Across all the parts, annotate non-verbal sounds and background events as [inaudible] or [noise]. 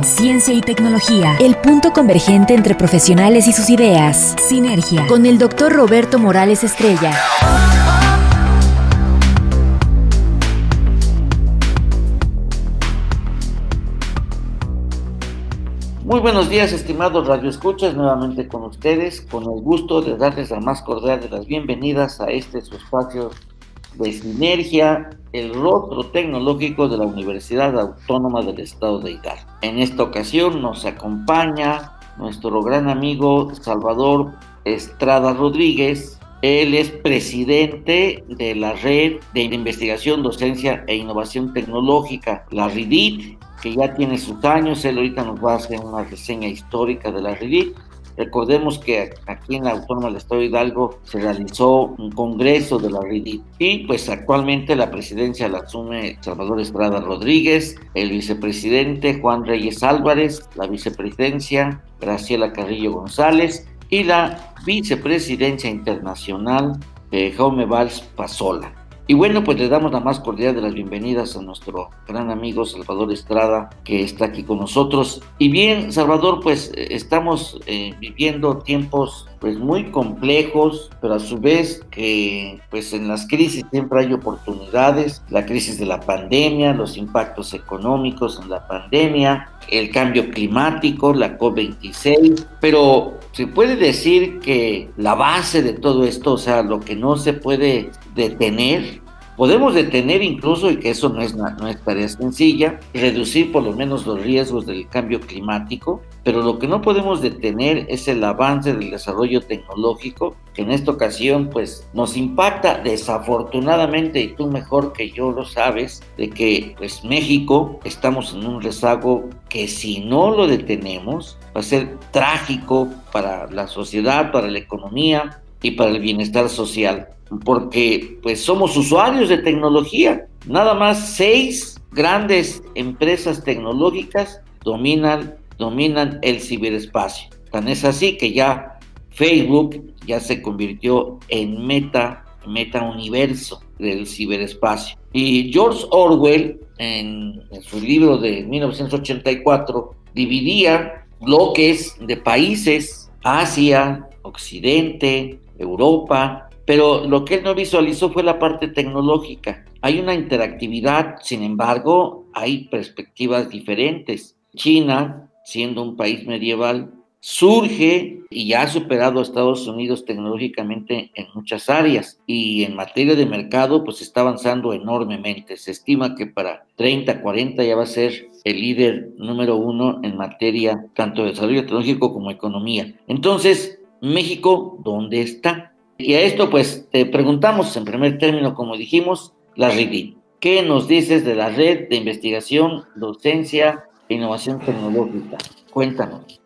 ciencia y tecnología, el punto convergente entre profesionales y sus ideas, Sinergia, con el doctor Roberto Morales Estrella. Muy buenos días, estimados radioescuchas, nuevamente con ustedes, con el gusto de darles la más cordial de las bienvenidas a este su espacio de sinergia, el rostro tecnológico de la Universidad Autónoma del Estado de Hidalgo. En esta ocasión nos acompaña nuestro gran amigo Salvador Estrada Rodríguez. Él es presidente de la Red de Investigación, Docencia e Innovación Tecnológica, la RIDIT, que ya tiene sus años. Él ahorita nos va a hacer una reseña histórica de la RIDIT. Recordemos que aquí en la Autónoma del Estado de Hidalgo se realizó un congreso de la RIDIT y pues actualmente la presidencia la asume Salvador Estrada Rodríguez, el vicepresidente Juan Reyes Álvarez, la vicepresidencia Graciela Carrillo González y la vicepresidencia internacional de Jaume Valls Pasola. Y bueno, pues le damos la más cordial de las bienvenidas a nuestro gran amigo Salvador Estrada, que está aquí con nosotros. Y bien, Salvador, pues eh, estamos eh, viviendo tiempos pues muy complejos, pero a su vez que pues en las crisis siempre hay oportunidades, la crisis de la pandemia, los impactos económicos en la pandemia, el cambio climático, la COP26, pero se puede decir que la base de todo esto, o sea, lo que no se puede detener, podemos detener incluso, y que eso no es, no es tarea sencilla, reducir por lo menos los riesgos del cambio climático, pero lo que no podemos detener es el avance del desarrollo tecnológico, que en esta ocasión pues nos impacta desafortunadamente, y tú mejor que yo lo sabes, de que pues México estamos en un rezago que si no lo detenemos va a ser trágico para la sociedad, para la economía y para el bienestar social, porque pues somos usuarios de tecnología. Nada más seis grandes empresas tecnológicas dominan dominan el ciberespacio. Tan es así que ya Facebook ya se convirtió en meta, meta universo del ciberespacio. Y George Orwell, en, en su libro de 1984, dividía bloques de países, Asia, Occidente, Europa, pero lo que él no visualizó fue la parte tecnológica. Hay una interactividad, sin embargo, hay perspectivas diferentes. China siendo un país medieval, surge y ya ha superado a Estados Unidos tecnológicamente en muchas áreas y en materia de mercado pues está avanzando enormemente. Se estima que para 30, 40 ya va a ser el líder número uno en materia tanto de desarrollo tecnológico como economía. Entonces, México, ¿dónde está? Y a esto pues te preguntamos en primer término, como dijimos, la RIDI. ¿Qué nos dices de la red de investigación, docencia innovación tecnológica. Cuéntanos.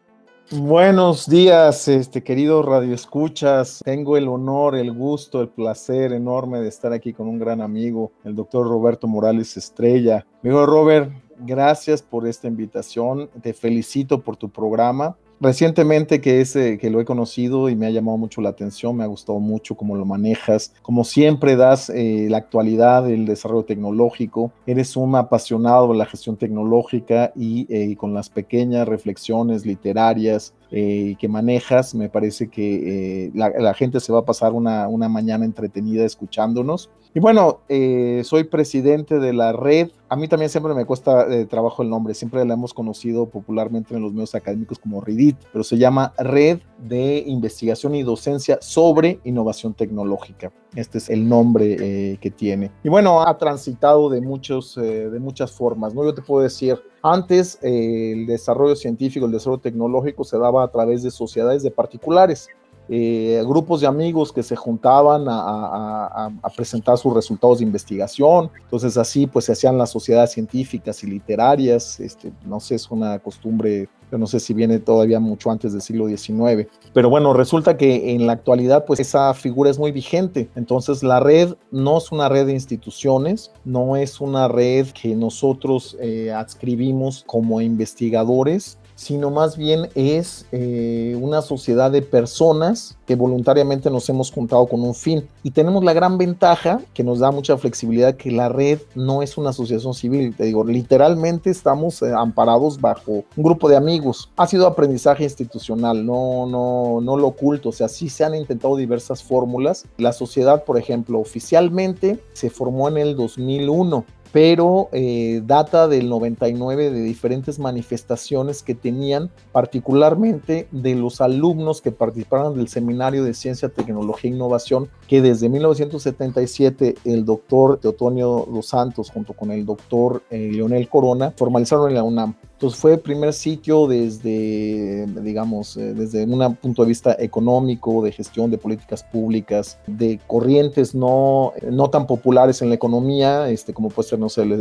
Buenos días, este querido Radio Escuchas. Tengo el honor, el gusto, el placer enorme de estar aquí con un gran amigo, el doctor Roberto Morales Estrella. Amigo Robert, gracias por esta invitación. Te felicito por tu programa. Recientemente que, es, que lo he conocido y me ha llamado mucho la atención, me ha gustado mucho cómo lo manejas, como siempre das eh, la actualidad, el desarrollo tecnológico, eres un apasionado de la gestión tecnológica y eh, con las pequeñas reflexiones literarias eh, que manejas, me parece que la, gente se va a pasar una, una mañana entretenida escuchándonos. Y bueno, soy presidente de la red a mí también siempre me cuesta eh, trabajo el nombre, siempre la hemos conocido popularmente en los medios académicos como RIDIT, pero se llama Red de Investigación y Docencia sobre Innovación Tecnológica. Este es el nombre eh, que tiene. Y bueno, ha transitado de, muchos, eh, de muchas formas, ¿no? Yo te puedo decir, antes el desarrollo científico, el desarrollo tecnológico se daba a través de sociedades de particulares eh, grupos de amigos que se juntaban a, presentar sus resultados de investigación. Entonces así pues se hacían las sociedades científicas y literarias. Este, no sé, es una costumbre, no sé si viene todavía mucho antes del siglo XIX. Pero bueno, resulta que en la actualidad pues esa figura es muy vigente. Entonces la red no es una red de instituciones, no es una red que nosotros eh, adscribimos como investigadores, sino más bien es eh, una sociedad de personas que voluntariamente nos hemos juntado con un fin. Y tenemos la gran ventaja que nos da mucha flexibilidad que la red no es una asociación civil. Te digo, literalmente estamos eh, amparados bajo un grupo de amigos. Ha sido aprendizaje institucional, no, no, no lo oculto. O sea, sí se han intentado diversas fórmulas. La sociedad, por ejemplo, oficialmente se formó en el 2001 pero eh, data del 99 de diferentes manifestaciones que tenían, particularmente de los alumnos que participaron del Seminario de Ciencia, Tecnología e Innovación, que desde 1977 el doctor Teotonio Dos Santos junto con el doctor eh, Leonel Corona formalizaron en la UNAM. Entonces fue el primer sitio desde, digamos, eh, desde un punto de vista económico, de gestión de políticas públicas, de corrientes no, no tan populares en la economía, este, como puede ser, no sé, la,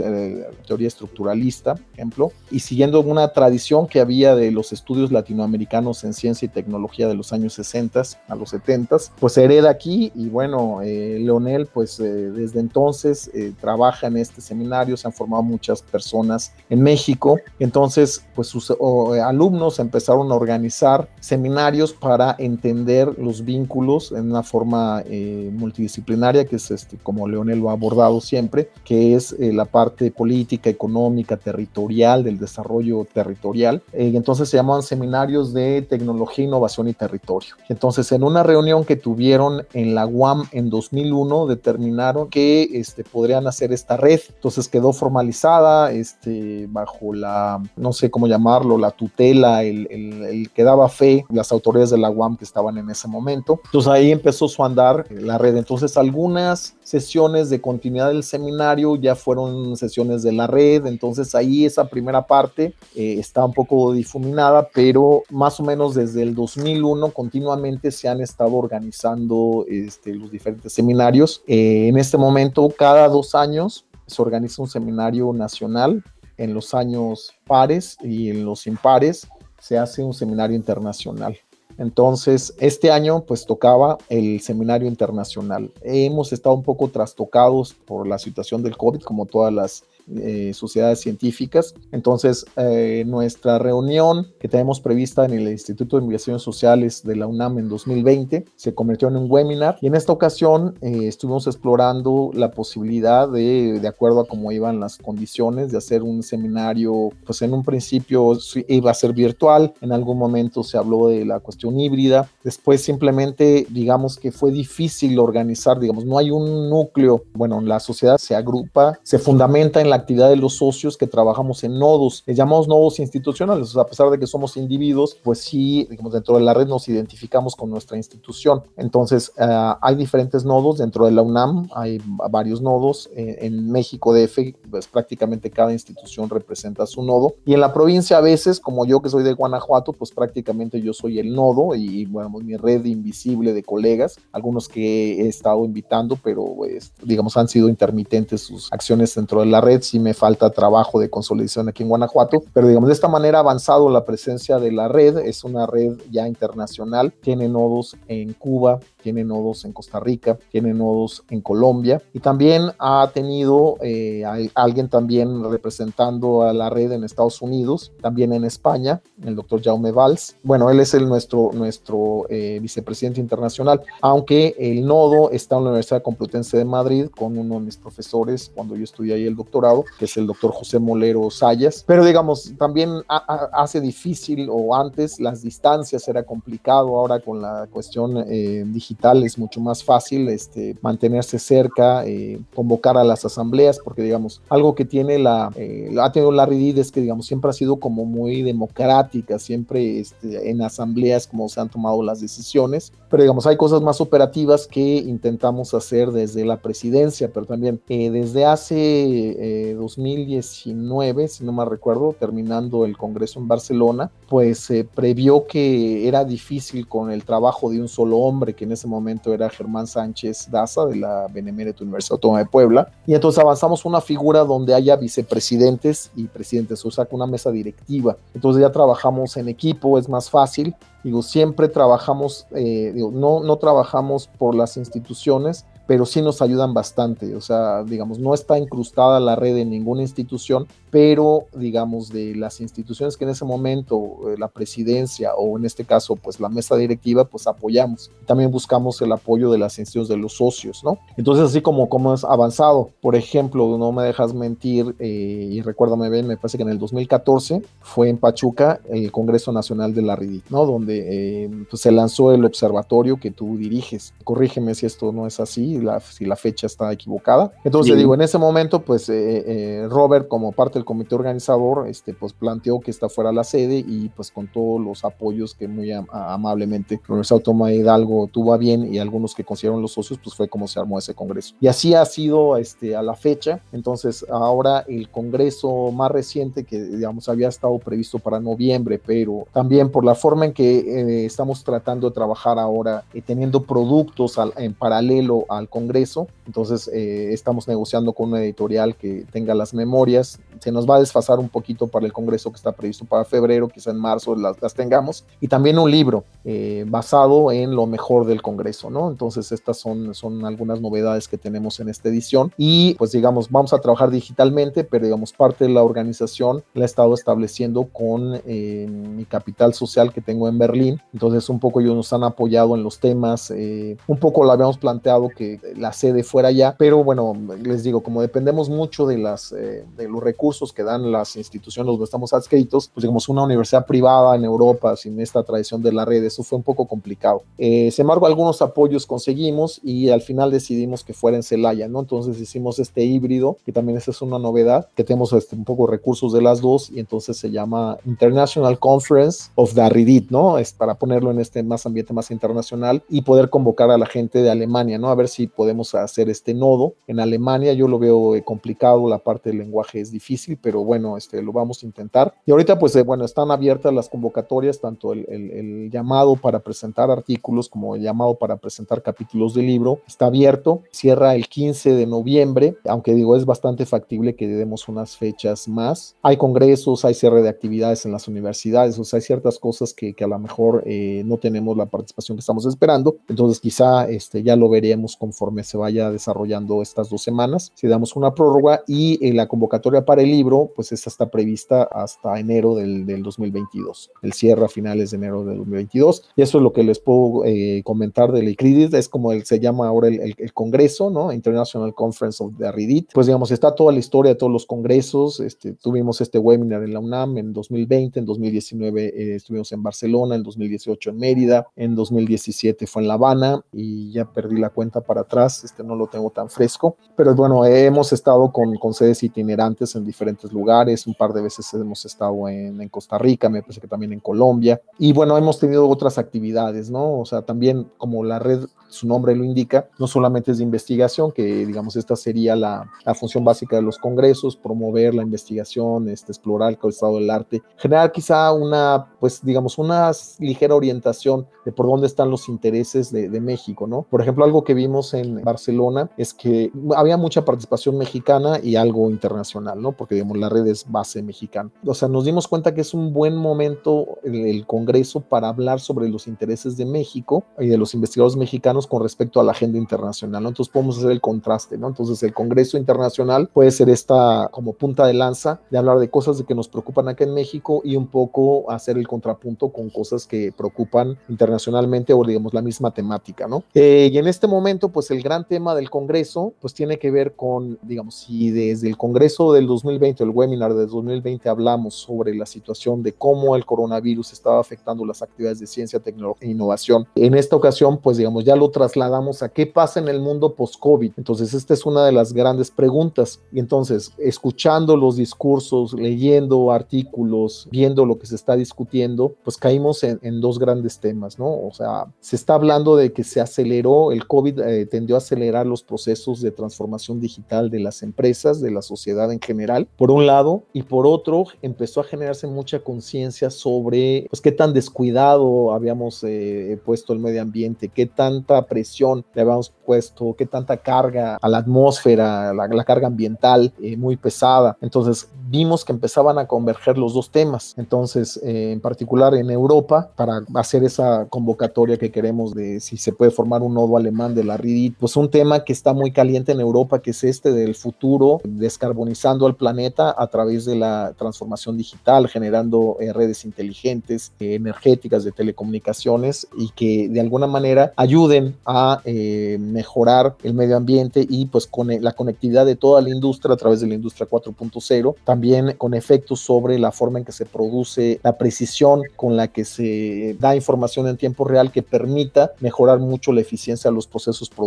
teoría estructuralista, por ejemplo, y siguiendo una tradición que había de los estudios latinoamericanos en ciencia y tecnología de los años 60 a los 70, pues se hereda aquí y bueno, eh, Leonel, pues eh, desde entonces trabaja en este seminario, se han formado muchas personas en México, entonces entonces, pues sus eh, alumnos empezaron a organizar seminarios para entender los vínculos en una forma eh, multidisciplinaria, que es este, como Leonel lo ha abordado siempre, que es eh, la parte política, económica, territorial, del desarrollo territorial. entonces se llamaban seminarios de tecnología, innovación y territorio. Entonces, en una reunión que tuvieron en la UAM en 2001, determinaron que este, podrían hacer esta red. Entonces quedó formalizada este, bajo la no sé cómo llamarlo, la tutela, el, que daba fe, las autoridades de la UAM que estaban en ese momento. Entonces ahí empezó su andar la red. Entonces algunas sesiones de continuidad del seminario ya fueron sesiones de la red. Entonces ahí esa primera parte eh, está un poco difuminada, pero más o menos desde el 2001 continuamente se han estado organizando este, los diferentes seminarios. Eh, en este momento, cada dos años se organiza un seminario nacional en los años pares y en los impares se hace un seminario internacional. Entonces, este año pues tocaba el seminario internacional. Hemos estado un poco trastocados por la situación del COVID, como todas las eh, sociedades científicas. Entonces, eh, nuestra reunión que tenemos prevista en el Instituto de Investigaciones Sociales de la UNAM en 2020 se convirtió en un webinar y en esta ocasión eh, estuvimos explorando la posibilidad de, de acuerdo a cómo iban las condiciones, de hacer un seminario, pues en un principio iba a ser virtual, en algún momento se habló de la cuestión híbrida, después simplemente digamos que fue difícil organizar, digamos, no hay un núcleo, bueno, la sociedad se agrupa, se fundamenta en la actividad de los socios que trabajamos en nodos. Les llamamos nodos institucionales, a pesar de que somos individuos, pues sí, digamos, dentro de la red nos identificamos con nuestra institución. Entonces, eh, hay diferentes nodos dentro de la UNAM, hay varios nodos. Eh, en México DF, pues prácticamente cada institución representa su nodo. Y en la provincia a veces, como yo que soy de Guanajuato, pues prácticamente yo soy el nodo y, bueno, mi red invisible de colegas, algunos que he estado invitando, pero pues, digamos, han sido intermitentes sus acciones dentro de la red sí me falta trabajo de consolidación aquí en Guanajuato, pero digamos de esta manera avanzado la presencia de la red, es una red ya internacional, tiene nodos en Cuba, tiene nodos en Costa Rica, tiene nodos en Colombia y también ha tenido eh, alguien también representando a la red en Estados Unidos, también en España, el doctor Jaume Valls. Bueno, él es el nuestro, nuestro eh, vicepresidente internacional, aunque el nodo está en la Universidad Complutense de Madrid con uno de mis profesores cuando yo estudié ahí el doctorado, que es el doctor José Molero Sayas. Pero digamos, también hace difícil o antes las distancias era complicado, ahora con la cuestión eh, digital es mucho más fácil este, mantenerse cerca, eh, convocar a las asambleas, porque digamos, algo que tiene la, eh, ha tenido la Reed es que digamos, siempre ha sido como muy democrática, siempre este, en asambleas como se han tomado las decisiones, pero digamos, hay cosas más operativas que intentamos hacer desde la presidencia, pero también eh, desde hace 2019, si no me recuerdo, terminando el Congreso en Barcelona, pues se previó que era difícil con el trabajo de un solo hombre, que en ese momento era Germán Sánchez Daza de la Benemérita Universidad Autónoma de Puebla, y entonces avanzamos una figura donde haya vicepresidentes y presidentes, o sea, una mesa directiva. Entonces ya trabajamos en equipo, es más fácil. Digo, siempre trabajamos, eh, no, no trabajamos por las instituciones, pero sí nos ayudan bastante. O sea, digamos, no está incrustada la red en ninguna institución, pero digamos, de las instituciones que en ese momento eh, la presidencia o en este caso, pues la mesa directiva, pues apoyamos. También buscamos el apoyo de las instituciones de los socios, ¿no? Entonces, así como, como es avanzado, por ejemplo, no me dejas mentir, eh, y recuérdame bien, me parece que en el 2014 fue en Pachuca el Congreso Nacional de la RIDIT, ¿no? Donde eh, pues, se lanzó el observatorio que tú diriges. Corrígeme si esto no es así si la fecha está equivocada. Entonces digo, en ese momento, pues eh, eh, Robert, como parte del comité organizador, este, pues planteó que esta fuera la sede y pues con todos los apoyos que muy amablemente la Universidad Autónoma de Hidalgo tuvo a bien y algunos que consideraron los socios, pues fue como se armó ese congreso. Y así ha sido este, a la fecha. Entonces ahora el congreso más reciente que digamos había estado previsto para noviembre, pero también por la forma en que eh, estamos tratando de trabajar ahora, teniendo productos en paralelo al Congreso. Entonces eh, estamos negociando con una editorial que tenga las memorias. Se nos va a desfasar un poquito para el Congreso que está previsto para febrero, quizá en marzo las, las tengamos. Y también un libro eh, basado en lo mejor del Congreso, ¿no? Entonces estas son, son algunas novedades que tenemos en esta edición. Y pues digamos, vamos a trabajar digitalmente, pero digamos, parte de la organización la he estado estableciendo con eh, mi capital social que tengo en Berlín. Entonces un poco ellos nos han apoyado en los temas. un poco lo habíamos planteado que la sede fuera allá, pero bueno, les digo, como dependemos mucho de, las, eh, de los recursos que dan las instituciones donde estamos adscritos, pues digamos, una universidad privada en Europa sin esta tradición de la red, eso fue un poco complicado. Eh, sin embargo, algunos apoyos conseguimos y al final decidimos que fuera en Celaya, ¿no? Entonces hicimos este híbrido, que también esa es una novedad, que tenemos este, un poco recursos de las dos y entonces se llama International Conference of the RIDIT, ¿no? Es para ponerlo en este más ambiente más internacional y poder convocar a la gente de Alemania, ¿no? A ver si podemos hacer este nodo. En Alemania yo lo veo eh, complicado, la parte del lenguaje es difícil, pero bueno, este, lo vamos a intentar. Y ahorita pues eh, bueno, están abiertas las convocatorias, tanto el, el, llamado para presentar artículos como el llamado para presentar capítulos de libro. Está abierto, cierra el 15 de noviembre, aunque digo es bastante factible que demos unas fechas más. Hay congresos, hay cierre de actividades en las universidades, o sea, hay ciertas cosas que, que a lo mejor eh, no tenemos la participación que estamos esperando. Entonces quizá este, ya lo veremos conforme se vaya desarrollando estas dos semanas. Si damos una prórroga y eh, la convocatoria para el libro, pues esta está prevista hasta enero del, del, 2022. El cierre a finales de enero del 2022. Y eso es lo que les puedo eh, comentar del ICRIDIT. Es como el, se llama ahora el, el, Congreso, ¿no? International Conference of the RIDIT. Pues digamos, está toda la historia de todos los congresos. Este, tuvimos este webinar en la UNAM en 2020, en 2019 eh, estuvimos en Barcelona, en 2018 en Mérida, en 2017 fue en La Habana y ya perdí la cuenta para atrás este no lo tengo tan fresco, pero bueno, hemos estado con, con sedes itinerantes en diferentes lugares, un par de veces hemos estado en, en, Costa Rica, me parece que también en Colombia, y bueno, hemos tenido otras actividades, ¿no? O sea, también como la red, su nombre lo indica, no solamente es de investigación, que digamos esta sería la, la función básica de los congresos, promover la investigación, este, explorar el estado del arte, generar quizá una, pues digamos, una ligera orientación de por dónde están los intereses de, de México, ¿no? Por ejemplo, algo que vimos en Barcelona es que había mucha participación mexicana y algo internacional, ¿no? Porque, digamos, la red es base mexicana. O sea, nos dimos cuenta que es un buen momento el, Congreso para hablar sobre los intereses de México y de los investigadores mexicanos con respecto a la agenda internacional, ¿no? Entonces podemos hacer el contraste, ¿no? Entonces el Congreso Internacional puede ser esta como punta de lanza de hablar de cosas de que nos preocupan acá en México y un poco hacer el contrapunto con cosas que preocupan internacionalmente o digamos la misma temática, ¿no? Eh, y en este momento, pues el gran tema del Congreso, pues tiene que ver con, digamos, si desde el Congreso del 2020, el webinar del 2020, hablamos sobre la situación de cómo el coronavirus estaba afectando las actividades de ciencia, tecnología e innovación. En esta ocasión, pues digamos, ya lo trasladamos a qué pasa en el mundo post-COVID. Entonces, esta es una de las grandes preguntas. Y entonces, escuchando los discursos, leyendo artículos, viendo lo que se está discutiendo, pues caímos en, dos grandes temas, ¿no? O sea, se está hablando de que se aceleró el COVID, eh, pretendió acelerar los procesos de transformación digital de las empresas, de la sociedad en general, por un lado, y por otro, empezó a generarse mucha conciencia sobre pues, qué tan descuidado habíamos eh, puesto el medio ambiente, qué tanta presión le habíamos puesto, qué tanta carga a la atmósfera, la, carga ambiental eh, muy pesada. Entonces vimos que empezaban a converger los dos temas. Entonces, eh, en particular en Europa, para hacer esa convocatoria que queremos de si se puede formar un nodo alemán de la RIDIT, pues un tema que está muy caliente en Europa, que es este del futuro, descarbonizando al planeta a través de la transformación digital, generando eh, redes inteligentes, energéticas de telecomunicaciones y que de alguna manera ayuden a mejorar el medio ambiente y pues con la conectividad de toda la industria a través de la industria 4.0, también con efectos sobre la forma en que se produce, la precisión con la que se da información en tiempo real que permita mejorar mucho la eficiencia de los procesos productivos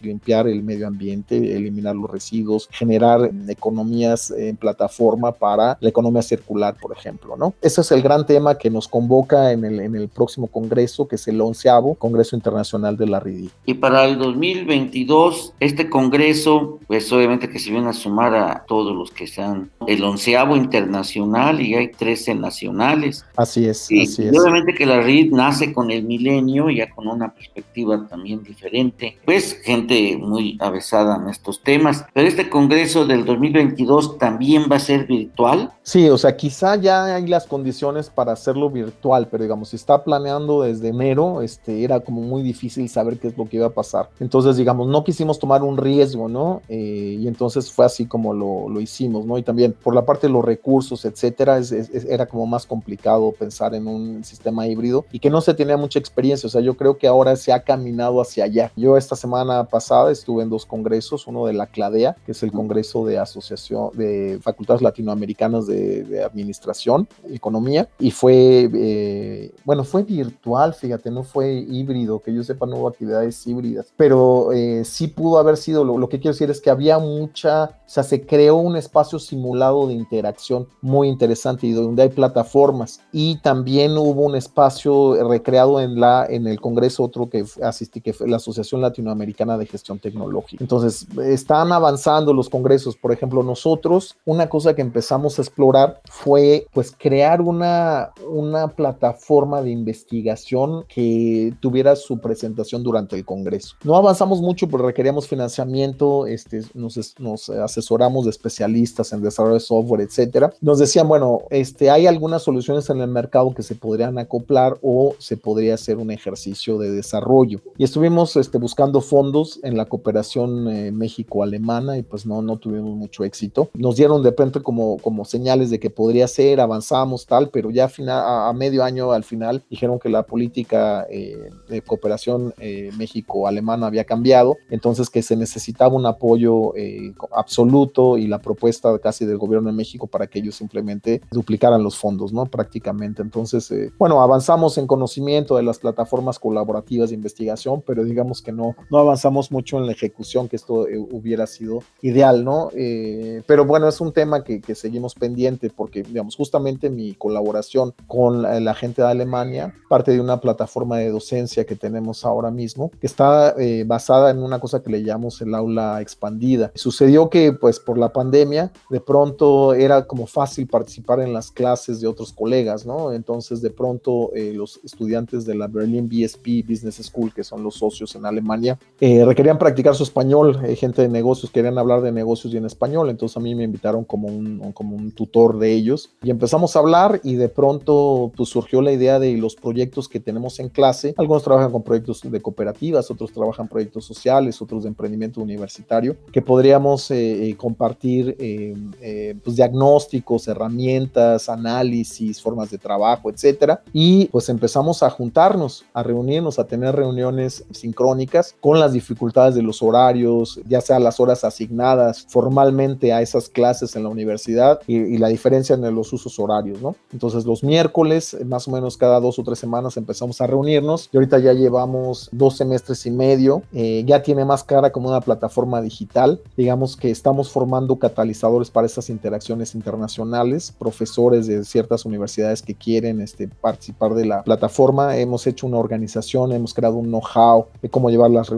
y limpiar el medio ambiente, eliminar los residuos, generar economías en plataforma para la economía circular, por ejemplo, ¿no? Ese es el gran tema que nos convoca en el, en el próximo congreso, que es el onceavo Congreso Internacional de la RIDI. Y para el 2022, este congreso, pues obviamente que se viene a sumar a todos los que sean el onceavo internacional y hay 13 nacionales. Así es, y, así es. obviamente que la RID nace con el milenio, ya con una perspectiva también diferente, pues gente muy avesada en estos temas. Pero este congreso del 2022 también va a ser virtual. Sí, o sea, quizá ya hay las condiciones para hacerlo virtual, pero digamos, si está planeando desde enero, este, era como muy difícil saber qué es lo que iba a pasar. Entonces, digamos, no quisimos tomar un riesgo, ¿no? Eh, y entonces fue así como lo, lo, hicimos, ¿no? Y también por la parte de los recursos, etcétera, era como más complicado pensar en un sistema híbrido y que no se tenía mucha experiencia. O sea, yo creo que ahora se ha caminado hacia allá. Yo esta semana pasada estuve en dos congresos, uno de la CLADEA, que es el Congreso de Asociación de Facultades Latinoamericanas de, de Administración Economía, y fue, eh, bueno, fue virtual, fíjate, no fue híbrido, que yo sepa, no hubo actividades híbridas, pero eh, sí pudo haber sido, lo, lo que quiero decir es que había mucha, o sea, se creó un espacio simulado de interacción muy interesante y donde hay plataformas. Y también hubo un espacio recreado en, la, en el Congreso, otro que asistí, que fue la Asociación Latinoamericana de Gestión Tecnológica. Entonces, están avanzando los congresos. Por ejemplo, nosotros, una cosa que empezamos a explorar fue pues crear una, una plataforma de investigación que tuviera su presentación durante el Congreso. No avanzamos mucho porque requeríamos financiamiento, este, nos, nos asesoramos de especialistas en desarrollo de software, etcétera. Nos decían, bueno, este, hay algunas soluciones en el mercado que se podrían acoplar o se podría hacer un ejercicio de desarrollo. Y estuvimos este, buscando fondos en la cooperación eh, México-Alemana y pues no, no tuvimos mucho éxito. Nos dieron de repente como, como señales de que podría ser, avanzamos tal, pero ya a, final, a, medio año al final dijeron que la política eh, de cooperación eh, México-Alemana había cambiado, entonces que se necesitaba un apoyo eh, absoluto y la propuesta casi del gobierno de México para que ellos simplemente duplicaran los fondos, ¿no? Prácticamente. Entonces, eh, bueno, avanzamos en conocimiento de las plataformas colaborativas de investigación, pero digamos que no, no avanzamos mucho en la ejecución, que esto eh, hubiera sido ideal, ¿no? Eh, pero bueno, es un tema que, que, seguimos pendiente porque, digamos, justamente mi colaboración con la, la, gente de Alemania, parte de una plataforma de docencia que tenemos ahora mismo, que está basada en una cosa que le llamamos el aula expandida. Sucedió que, pues, por la pandemia, de pronto era como fácil participar en las clases de otros colegas, ¿no? Entonces de pronto eh, los estudiantes de la Berlin BSP Business School, que son los socios en Alemania, eh, requerían practicar su español, eh, gente de negocios querían hablar de negocios y en español, entonces a mí me invitaron como un, como un tutor de ellos. Y empezamos a hablar y de pronto pues surgió la idea de los proyectos que tenemos en clase, algunos trabajan con proyectos de cooperativas, otros trabajan proyectos sociales, otros de emprendimiento universitario, que podríamos compartir eh, pues, diagnósticos, herramientas, análisis, formas de trabajo, etcétera. Y pues empezamos a juntarnos, a reunirnos, a tener reuniones sincrónicas con las dificultades de los horarios, ya sea las horas asignadas formalmente a esas clases en la universidad y, y la diferencia en los usos horarios, ¿no? Entonces los miércoles, más o menos cada dos o tres semanas empezamos a reunirnos y ahorita ya llevamos dos semestres y medio, eh, ya tiene más cara como una plataforma digital, digamos que estamos formando catalizadores para esas interacciones internacionales, profesores de ciertas universidades que quieren este, participar de la plataforma. Hemos hecho una organización, hemos creado un know-how de cómo llevar las, reuniones,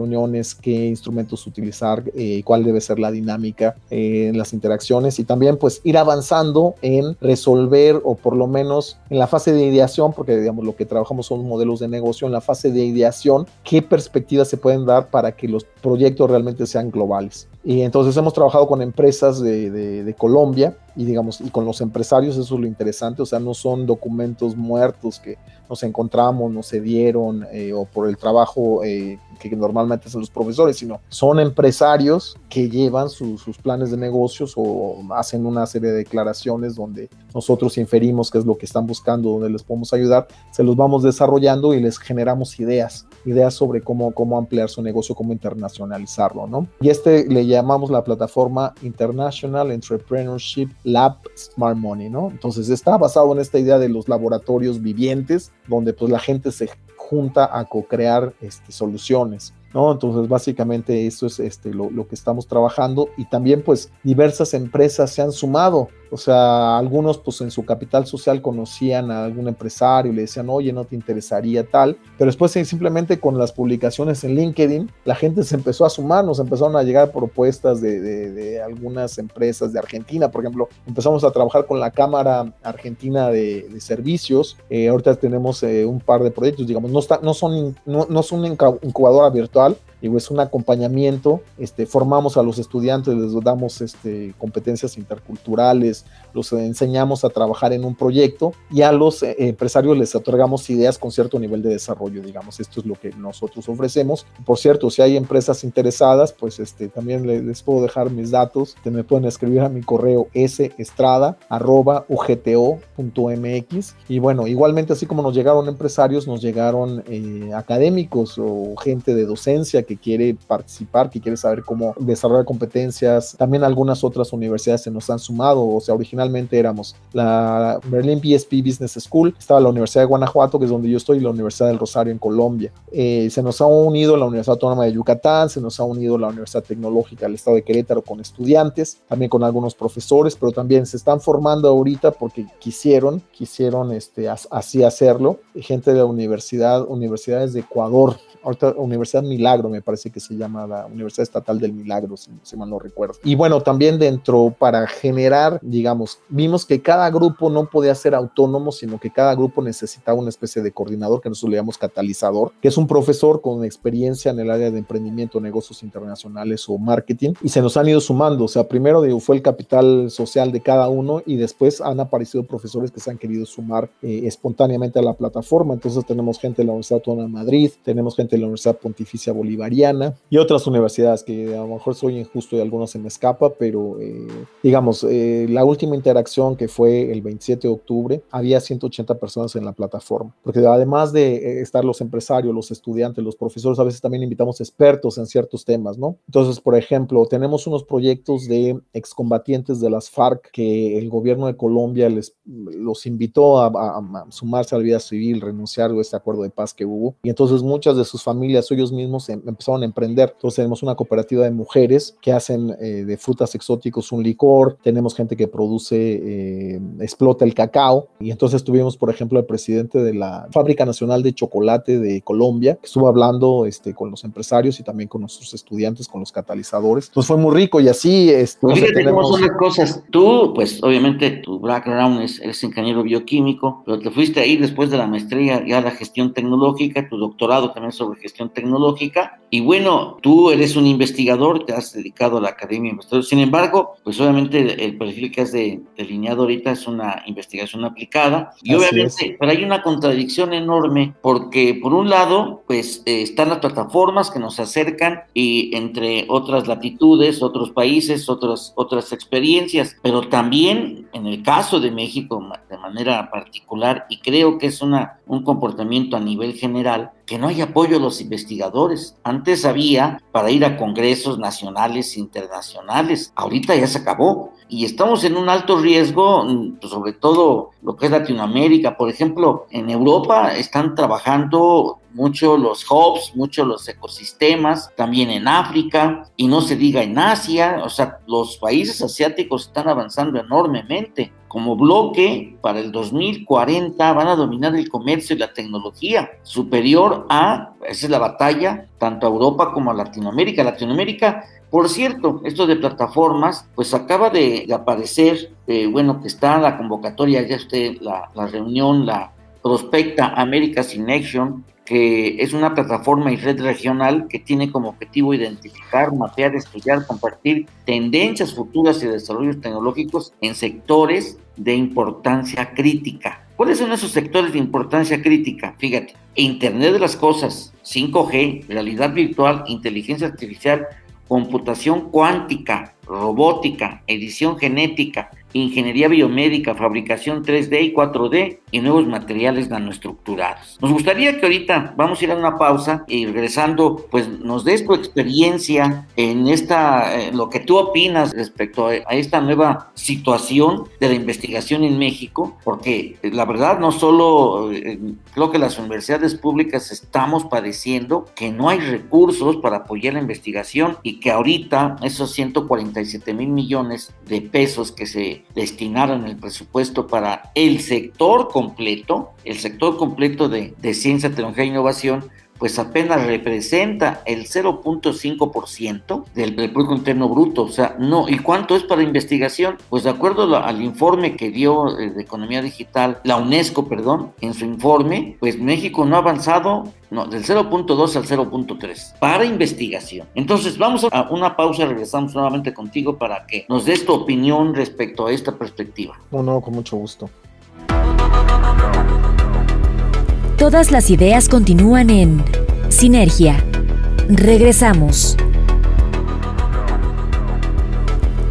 qué instrumentos utilizar, eh, cuál debe ser la dinámica eh, en las interacciones y también pues ir avanzando en resolver o por lo menos en la fase de ideación, porque digamos lo que trabajamos son modelos de negocio, en la fase de ideación, qué perspectivas se pueden dar para que los proyectos realmente sean globales. Y entonces hemos trabajado con empresas de, de, Colombia y digamos, y con los empresarios eso es lo interesante, o sea, no son documentos muertos que nos encontramos, nos se dieron eh, o por el trabajo eh, que normalmente hacen los profesores, sino son empresarios que llevan sus planes de negocios o hacen una serie de declaraciones donde nosotros inferimos qué es lo que están buscando, donde les podemos ayudar, se los vamos desarrollando y les generamos ideas, ideas sobre cómo, cómo ampliar su negocio, cómo internacionalizarlo, ¿no? Y este le llamamos la plataforma International Entrepreneurship Lab Smart Money, ¿no? Entonces está basado en esta idea de los laboratorios vivientes, donde pues la gente se junta a co-crear este, soluciones. ¿no? Entonces, básicamente eso es este, lo, lo, que estamos trabajando y también pues diversas empresas se han sumado o sea, algunos pues en su capital social conocían a algún empresario y le decían, oye, no te interesaría tal, pero después simplemente con las publicaciones en LinkedIn, la gente se empezó a sumar, nos empezaron a llegar propuestas de, de, algunas empresas de Argentina, por ejemplo, empezamos a trabajar con la Cámara Argentina de, Servicios, eh, ahorita tenemos eh, un par de proyectos, digamos, no, está, no, son, no, no son una incubadora virtual, digo, es un acompañamiento, este, formamos a los estudiantes, les damos este, competencias interculturales, los enseñamos a trabajar en un proyecto y a los eh, empresarios les otorgamos ideas con cierto nivel de desarrollo, digamos, esto es lo que nosotros ofrecemos. Por cierto, si hay empresas interesadas, pues este, también les, puedo dejar mis datos, me pueden escribir a mi correo sestrada.ugto.mx y bueno, igualmente así como nos llegaron empresarios, nos llegaron eh, académicos o gente de docencia que quiere participar, que quiere saber cómo desarrollar competencias. También algunas otras universidades se nos han sumado, o sea, originalmente éramos la Berlin BSP Business School, estaba la Universidad de Guanajuato, que es donde yo estoy, y la Universidad del Rosario en Colombia. Eh, se nos ha unido la Universidad Autónoma de Yucatán, se nos ha unido la Universidad Tecnológica del Estado de Querétaro con estudiantes, también con algunos profesores, pero también se están formando ahorita porque quisieron, quisieron este, así hacerlo, gente de la universidad, universidades de Ecuador, ahorita Universidad Milagro, me parece que se llama la Universidad Estatal del Milagro, si, mal no recuerdo. Y bueno, también dentro, para generar, digamos, vimos que cada grupo no podía ser autónomo, sino que cada grupo necesitaba una especie de coordinador, que nosotros le llamamos catalizador, que es un profesor con experiencia en el área de emprendimiento, negocios internacionales o marketing, y se nos han ido sumando, o sea, primero digo, fue el capital social de cada uno y después han aparecido profesores que se han querido sumar eh, espontáneamente a la plataforma, entonces tenemos gente de la Universidad Autónoma de Madrid, tenemos gente de la Universidad Pontificia Bolivariana y otras universidades que a lo mejor soy injusto y algunos se me escapa, pero eh, digamos, eh, la última interacción que fue el 27 de octubre, había 180 personas en la plataforma, porque además de eh, estar los empresarios, los estudiantes, los profesores, a veces también invitamos expertos en ciertos temas, ¿no? Entonces, por ejemplo, tenemos unos proyectos de excombatientes de las FARC que el gobierno de Colombia les los invitó a, a sumarse a la vida civil, renunciar a este acuerdo de paz que hubo, y entonces muchas de sus familias ellos mismos em, empezaron a emprender. Entonces tenemos una cooperativa de mujeres que hacen eh, de frutas exóticos un licor, tenemos gente que produce, eh, explota el cacao y entonces tuvimos, por ejemplo, el presidente de la Fábrica Nacional de Chocolate de Colombia, que estuvo hablando este, con los empresarios y también con nuestros estudiantes, con los catalizadores. Entonces fue muy rico y así... Este, fíjate cómo son las cosas. Tú, pues obviamente tu background es, eres ingeniero bioquímico, pero te fuiste ahí después de la maestría ya a la gestión tecnológica, tu doctorado también sobre gestión tecnológica. Y bueno, tú eres un investigador, te has dedicado a la academia. Sin embargo, pues obviamente el perfil que has de, delineado ahorita es una investigación aplicada. Y obviamente, pero hay una contradicción enorme porque por un lado, pues eh, están las plataformas que nos acercan y entre otras latitudes, otros países, otras, otras experiencias, pero también en el caso de México de manera particular, y creo que es una, un comportamiento a nivel general, que no hay apoyo a los investigadores. Antes había para ir a congresos nacionales internacionales. Ahorita ya se acabó. Y estamos en un alto riesgo, mm, pues, sobre todo lo que es Latinoamérica. Por ejemplo, en Europa están trabajando mucho los hubs, mucho los ecosistemas, también en África y no se diga en Asia, o sea, los países asiáticos están avanzando enormemente como bloque para el 2040 van a dominar el comercio y la tecnología, superior a, esa es la batalla, tanto a Europa como a Latinoamérica. Latinoamérica por cierto, esto de plataformas, pues acaba de, aparecer, eh, bueno, que está la convocatoria, ya usted, la, reunión, la prospecta America Action, que es una plataforma y red regional que tiene como objetivo identificar, mapear, estudiar, compartir tendencias futuras y desarrollos tecnológicos en sectores de importancia crítica. ¿Cuáles son esos sectores de importancia crítica? Fíjate, Internet de las Cosas, 5G, realidad virtual, inteligencia artificial, computación cuántica, robótica, edición genética, ingeniería biomédica, fabricación 3D y 4D y nuevos materiales nanoestructurados. Nos gustaría que ahorita vamos a ir a una pausa y regresando, pues nos des tu experiencia en esta, eh, lo que tú opinas respecto a, esta nueva situación de la investigación en México, porque eh, la verdad no solo eh, creo que las universidades públicas estamos padeciendo que no hay recursos para apoyar la investigación y que ahorita esos 147 mil millones de pesos que se destinaron el presupuesto para el sector completo, el sector completo de, ciencia, tecnología e innovación, pues apenas representa el 0.5% del, Producto Interno Bruto. O sea, no. ¿Y cuánto es para investigación? Pues de acuerdo al informe que dio eh, Economía Digital, la UNESCO, perdón, en su informe, pues México no ha avanzado del 0.2 al 0.3 para investigación. Entonces, vamos a una pausa, regresamos nuevamente contigo para que nos des tu opinión respecto a esta perspectiva. No, no, con mucho gusto. Todas las ideas continúan en Sinergia. Regresamos.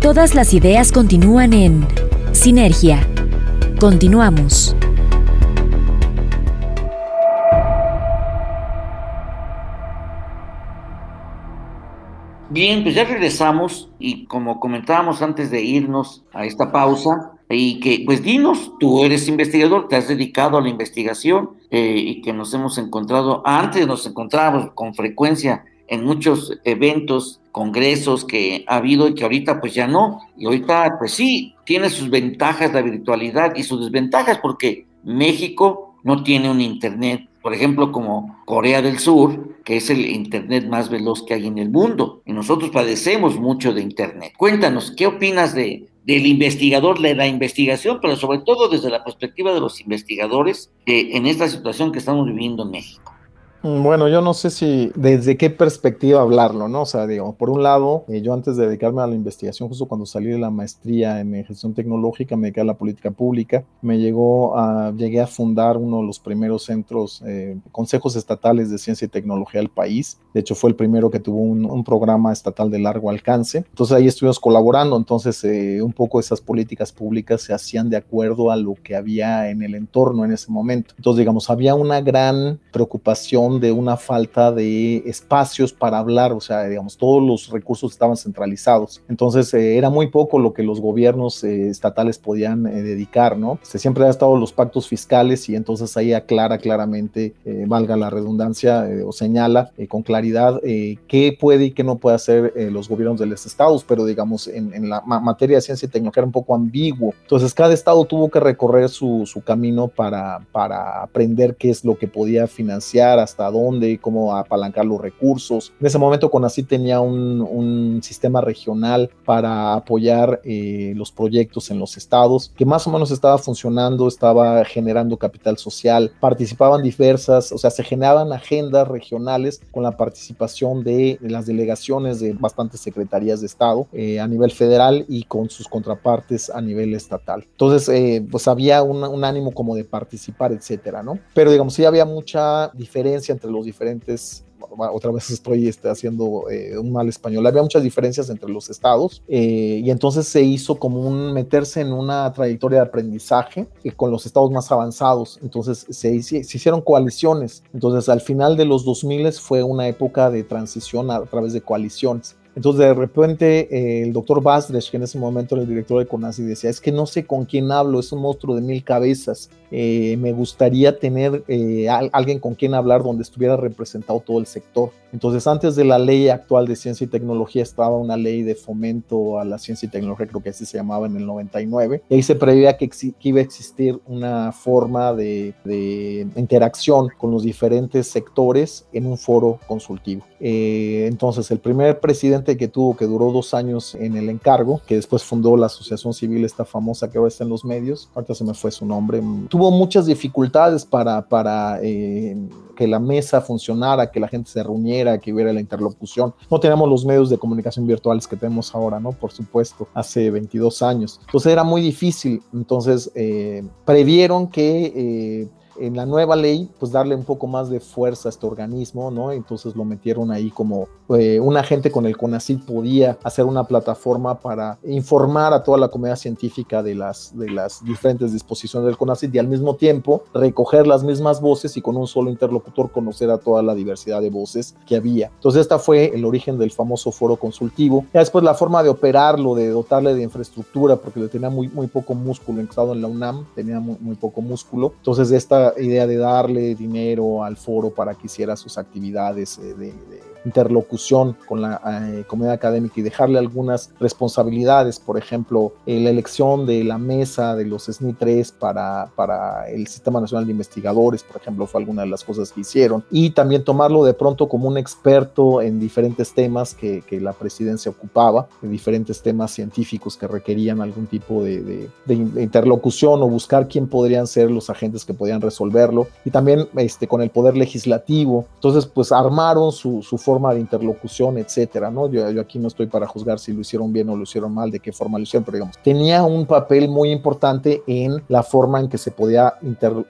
Todas las ideas continúan en Sinergia. Continuamos. Bien, pues ya regresamos y como comentábamos antes de irnos a esta pausa, y que, pues dinos, tú eres investigador, te has dedicado a la investigación eh, y que nos hemos encontrado, antes nos encontrábamos con frecuencia en muchos eventos, congresos que ha habido y que ahorita pues ya no. Y ahorita pues sí, tiene sus ventajas la virtualidad y sus desventajas porque México no tiene un Internet, por ejemplo, como Corea del Sur, que es el Internet más veloz que hay en el mundo. Y nosotros padecemos mucho de Internet. Cuéntanos, ¿qué opinas de, del investigador, de la investigación, pero sobre todo desde la perspectiva de los investigadores en esta situación que estamos viviendo en México. Mm, bueno, yo no sé si desde qué perspectiva hablarlo, ¿no? O sea, digo, por un lado, eh, yo antes de dedicarme a la investigación, justo cuando salí de la maestría en gestión tecnológica, me dediqué a la política pública, me llegó a, llegué a fundar uno de los primeros centros, eh, consejos estatales de ciencia y tecnología del país. De hecho, fue el primero que tuvo un, programa estatal de largo alcance. Entonces ahí estuvimos colaborando, entonces eh, un poco esas políticas públicas se hacían de acuerdo a lo que había en el entorno en ese momento. Entonces, digamos, había una gran preocupación de una falta de espacios para hablar, o sea, digamos, todos los recursos estaban centralizados. Entonces, eh, era muy poco lo que los gobiernos eh, estatales podían eh, dedicar, ¿no? Se siempre han estado los pactos fiscales y entonces ahí aclara claramente, valga la redundancia, o señala con claridad qué puede y qué no puede hacer los gobiernos de los estados, pero digamos, en, la materia de ciencia y tecnología era un poco ambiguo. Entonces, cada estado tuvo que recorrer su, su camino para, para aprender qué es lo que podía financiar, hasta dónde, cómo apalancar los recursos. En ese momento CONACYT tenía un, un sistema regional para apoyar eh, los proyectos en los estados, que más o menos estaba funcionando, estaba generando capital social, participaban diversas, o sea, se generaban agendas regionales con la participación de, las delegaciones de bastantes secretarías de Estado eh, a nivel federal y con sus contrapartes a nivel estatal. Entonces, eh, pues había un, un ánimo como de participar, etcétera, ¿no? Pero digamos, sí había mucha diferencia entre los diferentes otra vez estoy este, haciendo eh, un mal español, había muchas diferencias entre los estados eh, y entonces se hizo como un meterse en una trayectoria de aprendizaje eh, con los estados más avanzados, entonces se, hicieron coaliciones, entonces al final de los 2000 fue una época de transición a, través de coaliciones. Entonces de repente eh, el doctor Basdresh, que en ese momento era el director de CONACYT, decía, es que no sé con quién hablo, es un monstruo de mil cabezas, eh, me gustaría tener eh, alguien con quien hablar donde estuviera representado todo el sector. Entonces, antes de la ley actual de ciencia y tecnología estaba una ley de fomento a la ciencia y tecnología, creo que así se llamaba en el 99, y ahí se preveía que, iba a existir una forma de, interacción con los diferentes sectores en un foro consultivo. Eh, entonces, el primer presidente que tuvo, que duró dos años en el encargo, que después fundó la Asociación Civil, esta famosa que ahora está en los medios, ahorita se me fue su nombre, tuvo muchas dificultades para, para eh, que la mesa funcionara, que la gente se reuniera, que hubiera la interlocución. No teníamos los medios de comunicación virtuales que tenemos ahora, ¿no? Por supuesto, hace 22 años. Entonces era muy difícil. Entonces eh, previeron que eh, en la nueva ley, pues darle un poco más de fuerza a este organismo, ¿no? Entonces lo metieron ahí como eh, un agente con el CONACYT podía hacer una plataforma para informar a toda la comunidad científica de las, de las diferentes disposiciones del CONACYT y al mismo tiempo recoger las mismas voces y con un solo interlocutor conocer a toda la diversidad de voces que había. Entonces esta fue el origen del famoso foro consultivo. Ya después la forma de operarlo, de dotarle de infraestructura, porque le tenía muy, muy poco músculo, estado en la UNAM tenía muy, muy poco músculo. Entonces esta idea de darle dinero al foro para que hiciera sus actividades eh, de, interlocución con la eh, comunidad académica y dejarle algunas responsabilidades, por ejemplo, la elección de la mesa de los SNI 3 para, para el Sistema Nacional de Investigadores, por ejemplo, fue alguna de las cosas que hicieron, y también tomarlo de pronto como un experto en diferentes temas que, que la presidencia ocupaba, en diferentes temas científicos que requerían algún tipo de, de, de interlocución o buscar quién podrían ser los agentes que podían resolver resolverlo, y también este, con el poder legislativo. Entonces, pues armaron su, su forma de interlocución, etcétera, ¿no? Yo, aquí no estoy para juzgar si lo hicieron bien o lo hicieron mal, de qué forma lo hicieron, pero digamos, tenía un papel muy importante en la forma en que se podía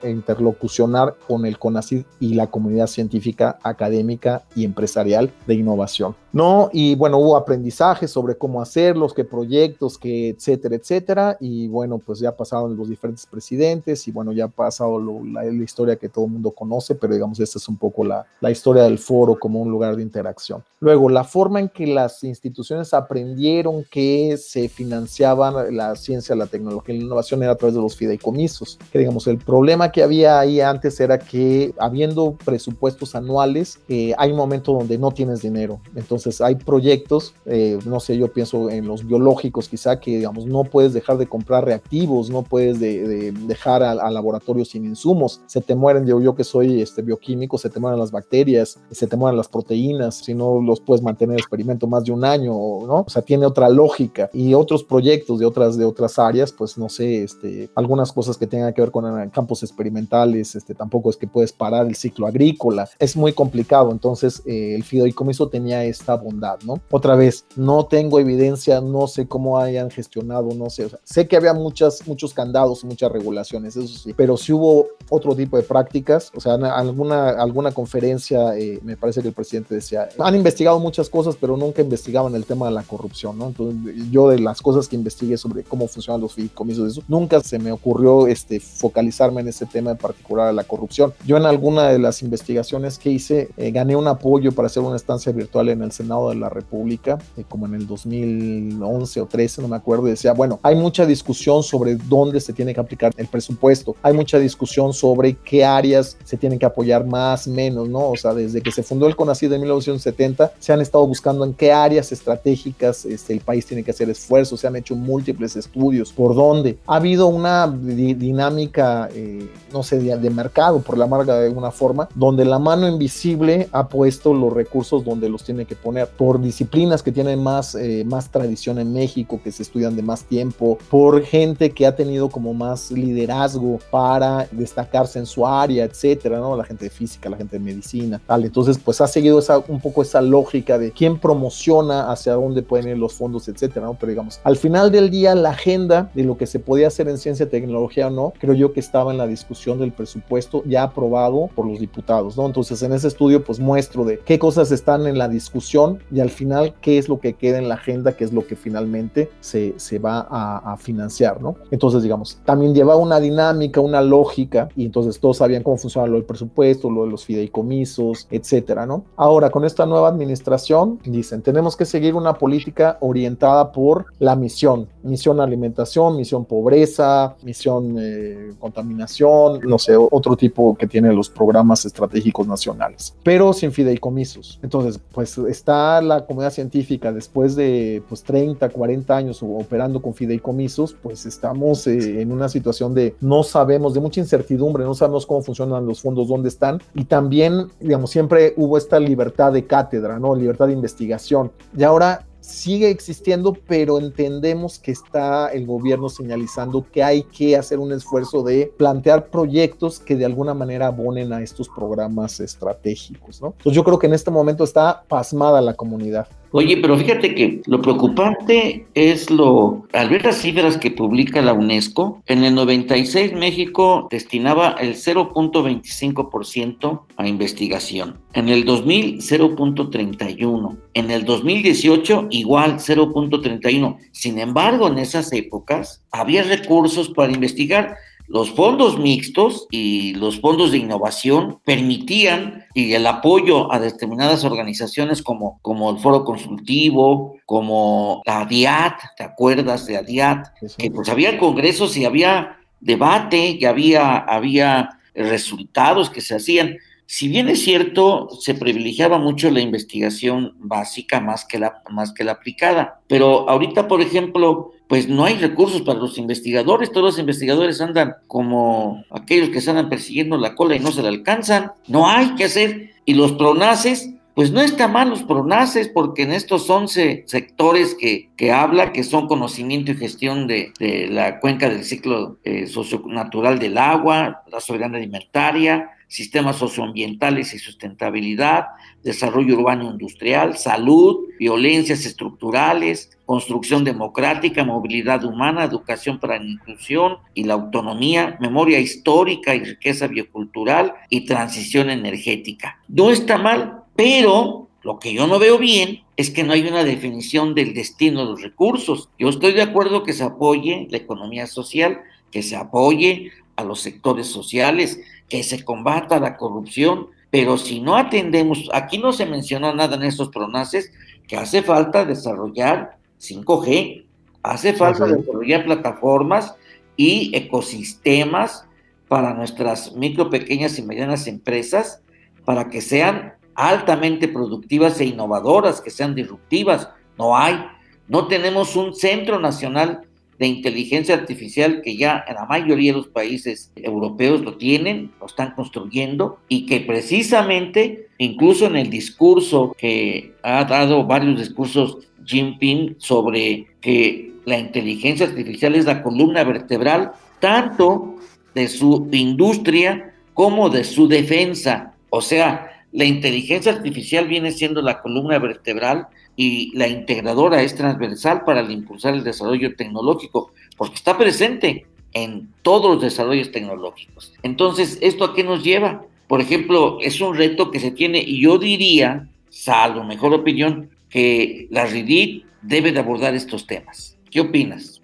interlocucionar con el CONACYT y la comunidad científica, académica y empresarial de innovación, ¿no? Y bueno, hubo aprendizaje sobre cómo hacerlos, qué proyectos, qué etcétera, etcétera, y bueno, pues ya pasaron los diferentes presidentes y bueno, ya ha pasado la, historia que todo el mundo conoce, pero digamos, esta es un poco la, la historia del foro como un lugar de interacción. Luego, la forma en que las instituciones aprendieron que se financiaban la ciencia, la tecnología y la innovación era a través de los fideicomisos. Que digamos, el problema que había ahí antes era que habiendo presupuestos anuales, eh, hay un momento donde no tienes dinero. Entonces, hay proyectos, eh, no sé, yo pienso en los biológicos, quizá que, digamos, no puedes dejar de comprar reactivos, no puedes de, de dejar al, al laboratorio sin insumos se te mueren, yo, yo que soy este, bioquímico, se te mueren las bacterias, se te mueren las proteínas, si no los puedes mantener en experimento más de un año, ¿no? O sea, tiene otra lógica. Y otros proyectos de otras, de otras áreas, pues no sé, este, algunas cosas que tengan que ver con eh, campos experimentales, este, tampoco es que puedes parar el ciclo agrícola, es muy complicado, entonces eh, el fideicomiso tenía esta bondad, ¿no? Otra vez, no tengo evidencia, no sé cómo hayan gestionado, no sé, o sea, sé que había muchas, muchos candados, muchas regulaciones, eso sí, pero si hubo otro tipo de prácticas. O sea, en alguna, alguna conferencia eh, me parece que el presidente decía, han investigado muchas cosas, pero nunca investigaban el tema de la corrupción, ¿no? Entonces, yo de las cosas que investigué sobre cómo funcionan los fideicomisos, eso, nunca se me ocurrió este, focalizarme en ese tema en particular de la corrupción. Yo en alguna de las investigaciones que hice, eh, gané un apoyo para hacer una estancia virtual en el Senado de la República, eh, como en el 2011 o 13, no me acuerdo, y decía, bueno, hay mucha discusión sobre dónde se tiene que aplicar el presupuesto, hay mucha discusión sobre qué áreas se tienen que apoyar más, menos, ¿no? O sea, desde que se fundó el CONACYT en 1970, se han estado buscando en qué áreas estratégicas este, el país tiene que hacer esfuerzos, se han hecho múltiples estudios, por dónde. Ha habido una dinámica, eh, no sé, de, de, mercado, por la marca de alguna forma, donde la mano invisible ha puesto los recursos donde los tiene que poner, por disciplinas que tienen más, eh, más tradición en México, que se estudian de más tiempo, por gente que ha tenido como más liderazgo para destacar en su área, etcétera, ¿no? La gente de física, la gente de medicina, tal. Entonces, pues ha seguido esa, un poco esa lógica de quién promociona, hacia dónde pueden ir los fondos, etcétera, ¿no? Pero digamos, al final del día, la agenda de lo que se podía hacer en ciencia, tecnología o no, creo yo que estaba en la discusión del presupuesto ya aprobado por los diputados, ¿no? Entonces, en ese estudio, pues muestro de qué cosas están en la discusión y al final qué es lo que queda en la agenda, qué es lo que finalmente se, se va a, financiar, ¿no? Entonces, digamos, también lleva una dinámica, una lógica y entonces todos sabían cómo funcionaba lo del presupuesto, lo de los fideicomisos, etcétera, ¿no? Ahora, con esta nueva administración, dicen, tenemos que seguir una política orientada por la misión, misión alimentación, misión pobreza, misión eh, contaminación, no sé, otro tipo que tienen los programas estratégicos nacionales, pero sin fideicomisos. Entonces, pues está la comunidad científica después de pues 30, 40 años operando con fideicomisos, pues estamos eh, en una situación de no sabemos, de mucha incertidumbre, no sabemos cómo funcionan los fondos, dónde están, y también, digamos, siempre hubo esta libertad de cátedra, ¿no? Libertad de investigación. Y ahora sigue existiendo, pero entendemos que está el gobierno señalizando que hay que hacer un esfuerzo de plantear proyectos que de alguna manera abonen a estos programas estratégicos, ¿no? Entonces yo creo que en este momento está pasmada la comunidad. Oye, pero fíjate que lo preocupante es lo, al ver las cifras que publica la UNESCO, en el 96 México destinaba el 0.25% a investigación, en el 2000 0.31, en el 2018 igual 0.31. Sin embargo, en esas épocas había recursos para investigar los fondos mixtos y los fondos de innovación permitían y el apoyo a determinadas organizaciones como, como el Foro Consultivo, como la DIAT, ¿te acuerdas de la Que pues había congresos y había debate y había, había resultados que se hacían. Si bien es cierto, se privilegiaba mucho la investigación básica más que la, más que la aplicada, pero ahorita, por ejemplo, pues no hay recursos para los investigadores, todos los investigadores andan como aquellos que se andan persiguiendo la cola y no se la alcanzan, no hay que hacer, y los pronaces, pues no está mal los pronaces, porque en estos 11 sectores que, que habla, que son conocimiento y gestión de, la cuenca del ciclo eh, socionatural del agua, la soberanía alimentaria, sistemas socioambientales y sustentabilidad, desarrollo urbano industrial, salud, violencias estructurales, construcción democrática, movilidad humana, educación para la inclusión y la autonomía, memoria histórica y riqueza biocultural y transición energética. No está mal, pero lo que yo no veo bien es que no hay una definición del destino de los recursos. Yo estoy de acuerdo que se apoye la economía social, que se apoye a los sectores sociales, que se combata la corrupción, pero si no atendemos, aquí no se mencionó nada en estos pronaces, que hace falta desarrollar 5G, hace falta desarrollar plataformas y ecosistemas para nuestras micro, pequeñas y medianas empresas, para que sean altamente productivas e innovadoras, que sean disruptivas. No hay. No tenemos un centro nacional de inteligencia artificial que ya en la mayoría de los países europeos lo tienen, lo están construyendo y que precisamente, incluso en el discurso que ha dado varios discursos Jinping sobre que la inteligencia artificial es la columna vertebral tanto de su industria como de su defensa. O sea, la inteligencia artificial viene siendo la columna vertebral y la integradora es transversal para impulsar el desarrollo tecnológico, porque está presente en todos los desarrollos tecnológicos. Entonces, ¿esto a qué nos lleva? Por ejemplo, es un reto que se tiene y yo diría, salvo mejor opinión, que la RIDIT debe de abordar estos temas. ¿Qué opinas?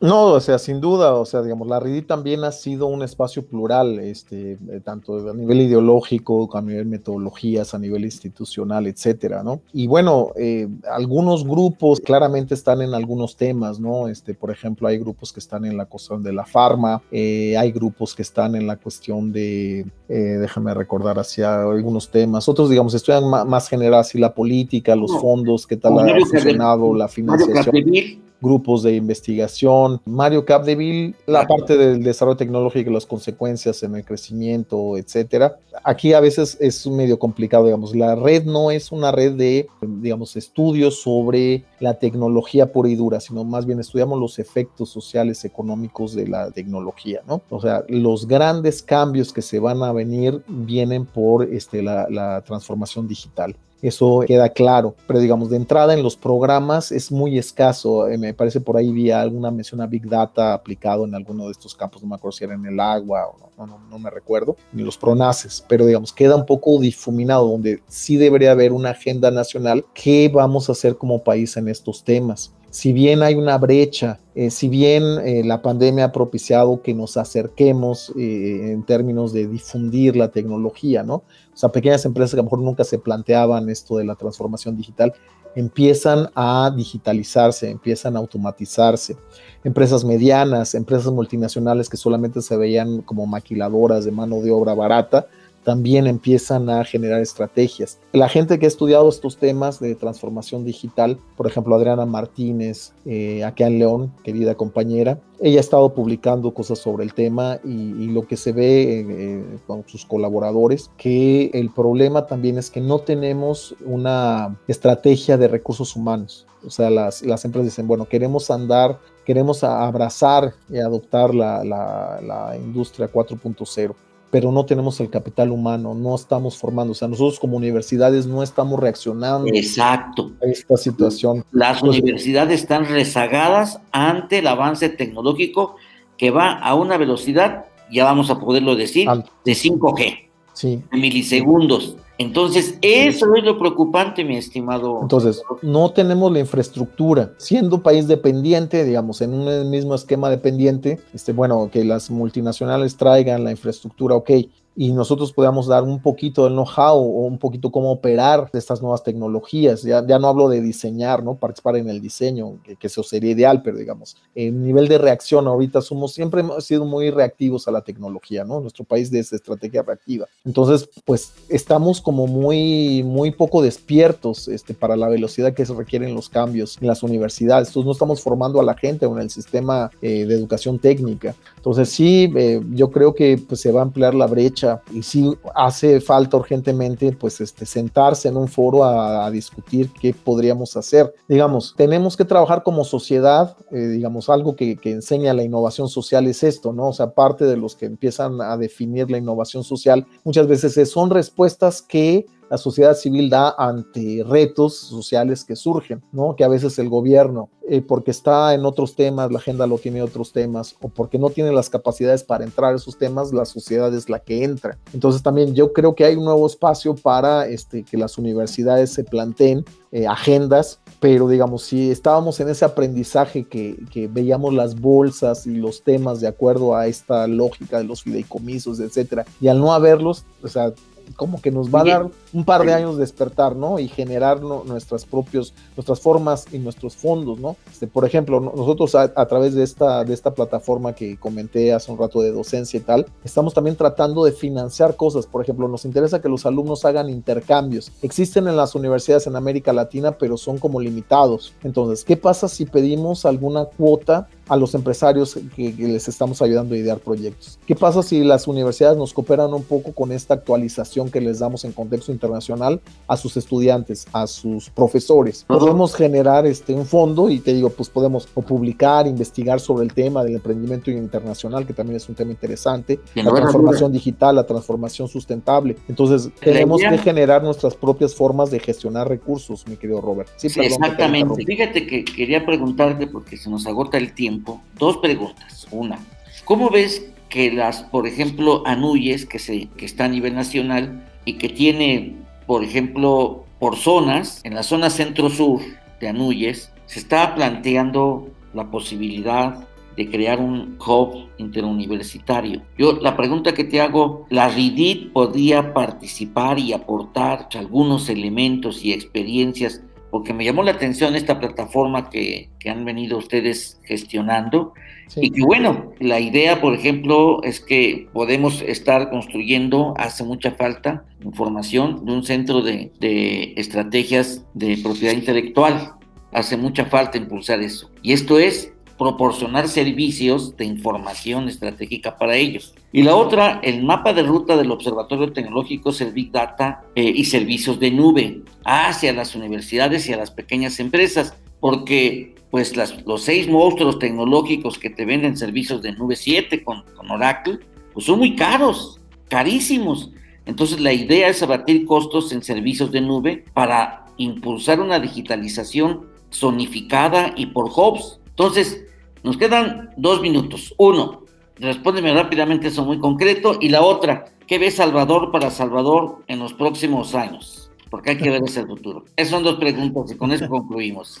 No, o sea, sin duda, o sea, digamos, la RIDI también ha sido un espacio plural, este, eh, tanto a nivel ideológico, a nivel metodologías, a nivel institucional, etcétera, ¿no? Y bueno, eh, algunos grupos claramente están en algunos temas, ¿no? Este, por ejemplo, hay grupos que están en la cuestión de la farma, eh, hay grupos que están en la cuestión de, déjame recordar hacia algunos temas, otros, digamos, estudian más, general, así la política, los fondos, qué tal ha funcionado, la financiación grupos de investigación. Mario Capdeville, la parte del desarrollo tecnológico las consecuencias en el crecimiento, etcétera. Aquí a veces es medio complicado, digamos. La red no es una red de, digamos, estudios sobre la tecnología pura y dura, sino más bien estudiamos los efectos sociales, económicos de la tecnología, ¿no? O sea, los grandes cambios que se van a venir vienen por este, la, la transformación digital. Eso queda claro, pero digamos, de entrada en los programas es muy escaso. Eh, me parece por ahí vi alguna mención a Big Data aplicado en alguno de estos campos, no me acuerdo si era en el agua o no, no, me recuerdo, ni los pronaces, pero digamos, queda un poco difuminado, donde sí debería haber una agenda nacional. ¿Qué vamos a hacer como país en estos temas? Si bien hay una brecha, eh, si bien eh, la pandemia ha propiciado que nos acerquemos eh, en términos de difundir la tecnología, ¿no? O sea, pequeñas empresas que a lo mejor nunca se planteaban esto de la transformación digital, empiezan a digitalizarse, empiezan a automatizarse. Empresas medianas, empresas multinacionales que solamente se veían como maquiladoras de mano de obra barata, también empiezan a generar estrategias. La gente que ha estudiado estos temas de transformación digital, por ejemplo, Adriana Martínez, eh, acá en León, querida compañera, ella ha estado publicando cosas sobre el tema y, lo que se ve eh, con sus colaboradores, que el problema también es que no tenemos una estrategia de recursos humanos. O sea, las, las empresas dicen, bueno, queremos andar, queremos abrazar y adoptar la industria 4.0 pero no tenemos el capital humano, no estamos formando, o sea, nosotros como universidades no estamos reaccionando Exacto. a esta situación. Las universidades están rezagadas ante el avance tecnológico que va a una velocidad, ya vamos a poderlo decir, de 5G, sí. de milisegundos. Entonces, eso es lo preocupante, mi estimado. Entonces, no tenemos la infraestructura. Siendo país dependiente, digamos, en un mismo esquema dependiente, este, bueno, que las multinacionales traigan la infraestructura, ok, y nosotros podamos dar un poquito del know-how o un poquito cómo operar estas nuevas tecnologías. Ya, ya no hablo de diseñar, ¿no? Participar en el diseño, que, que, eso sería ideal, pero digamos, en nivel de reacción ahorita somos, siempre hemos sido muy reactivos a la tecnología, ¿no? Nuestro país de esa estrategia reactiva. Entonces, pues estamos como muy, muy poco despiertos este, para la velocidad que se requieren los cambios en las universidades. Entonces, no estamos formando a la gente en el sistema eh, de educación técnica. Entonces, sí, eh, yo creo que pues, se va a ampliar la brecha y si hace falta urgentemente pues este, sentarse en un foro a, discutir qué podríamos hacer. Digamos, tenemos que trabajar como sociedad, eh, digamos, algo que, que, enseña la innovación social es esto, ¿no? O sea, parte de los que empiezan a definir la innovación social muchas veces son respuestas que la sociedad civil da ante retos sociales que surgen, ¿no? Que a veces el gobierno, eh, porque está en otros temas, la agenda lo tiene otros temas, o porque no tiene las capacidades para entrar a esos temas, la sociedad es la que entra. Entonces también yo creo que hay un nuevo espacio para este, que las universidades se planteen eh, agendas, pero digamos, si estábamos en ese aprendizaje que, que, veíamos las bolsas y los temas de acuerdo a esta lógica de los fideicomisos, etcétera, y al no haberlos, o sea, como que nos va a dar un par de años despertar, ¿no? Y generar nuestras propios, nuestras formas y nuestros fondos, ¿no? Este, por ejemplo, nosotros a, través de esta, de esta plataforma que comenté hace un rato de docencia y tal, estamos también tratando de financiar cosas. Por ejemplo, nos interesa que los alumnos hagan intercambios. Existen en las universidades en América Latina, pero son como limitados. Entonces, ¿qué pasa si pedimos alguna cuota a los empresarios que, que, les estamos ayudando a idear proyectos. ¿Qué pasa si las universidades nos cooperan un poco con esta actualización que les damos en contexto internacional a sus estudiantes, a sus profesores? Podemos generar este, un fondo y te digo, pues podemos o publicar, investigar sobre el tema del emprendimiento internacional, que también es un tema interesante, la transformación digital, la transformación sustentable. Entonces, tenemos que generar nuestras propias formas de gestionar recursos, mi querido Robert. Sí, sí exactamente. Fíjate que quería preguntarte, porque se nos agota el tiempo, dos preguntas. Una, ¿cómo ves que las, por ejemplo, Anuyes, que, se, que está a nivel nacional y que tiene, por ejemplo, por zonas, en la zona centro-sur de Anuyes, se está planteando la posibilidad de crear un hub interuniversitario. Yo la pregunta que te hago, ¿la RIDIT podría participar y aportar algunos elementos y experiencias porque me llamó la atención esta plataforma que, han venido ustedes gestionando. Y que bueno, la idea, por ejemplo, es que podemos estar construyendo, hace mucha falta, información de un centro de, de estrategias de propiedad intelectual. Hace mucha falta impulsar eso. Y esto es proporcionar servicios de información estratégica para ellos. Y la otra, el mapa de ruta del Observatorio Tecnológico Big Data eh, y servicios de nube hacia las universidades y a las pequeñas empresas, porque pues las, los seis monstruos tecnológicos que te venden servicios de nube 7 con, con Oracle, pues son muy caros, carísimos. Entonces la idea es abatir costos en servicios de nube para impulsar una digitalización zonificada y por hubs. Entonces, nos quedan dos minutos. Uno, respóndeme rápidamente eso muy concreto. Y la otra, ¿qué ve Salvador para Salvador en los próximos años? Porque hay que ver ese futuro. Esas son dos preguntas y con eso concluimos.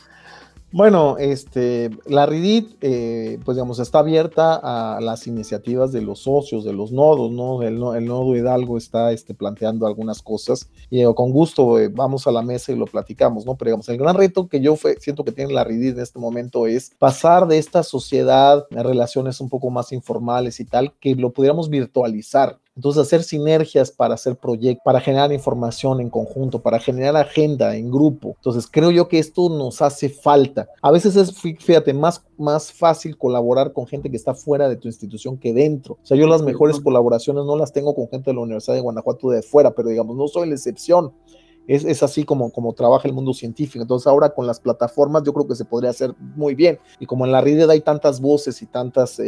Bueno, este, la RIDIT, eh, pues digamos, está abierta a las iniciativas de los socios, de los nodos, ¿no? El, nodo Hidalgo está este, planteando algunas cosas y con gusto eh, vamos a la mesa y lo platicamos, ¿no? Pero digamos, el gran reto que yo siento que tiene la RIDIT en este momento es pasar de esta sociedad a relaciones un poco más informales y tal, que lo pudiéramos virtualizar. Entonces, hacer sinergias para hacer proyectos, para generar información en conjunto, para generar agenda en grupo. Entonces, creo yo que esto nos hace falta. A veces es, fíjate, más, más fácil colaborar con gente que está fuera de tu institución que dentro. O sea, yo las mejores colaboraciones no las tengo con gente de la Universidad de Guanajuato de fuera, pero digamos, no soy la excepción es, así como, como trabaja el mundo científico. Entonces ahora con las plataformas yo creo que se podría hacer muy bien. Y como en la red hay tantas voces y tantas, eh,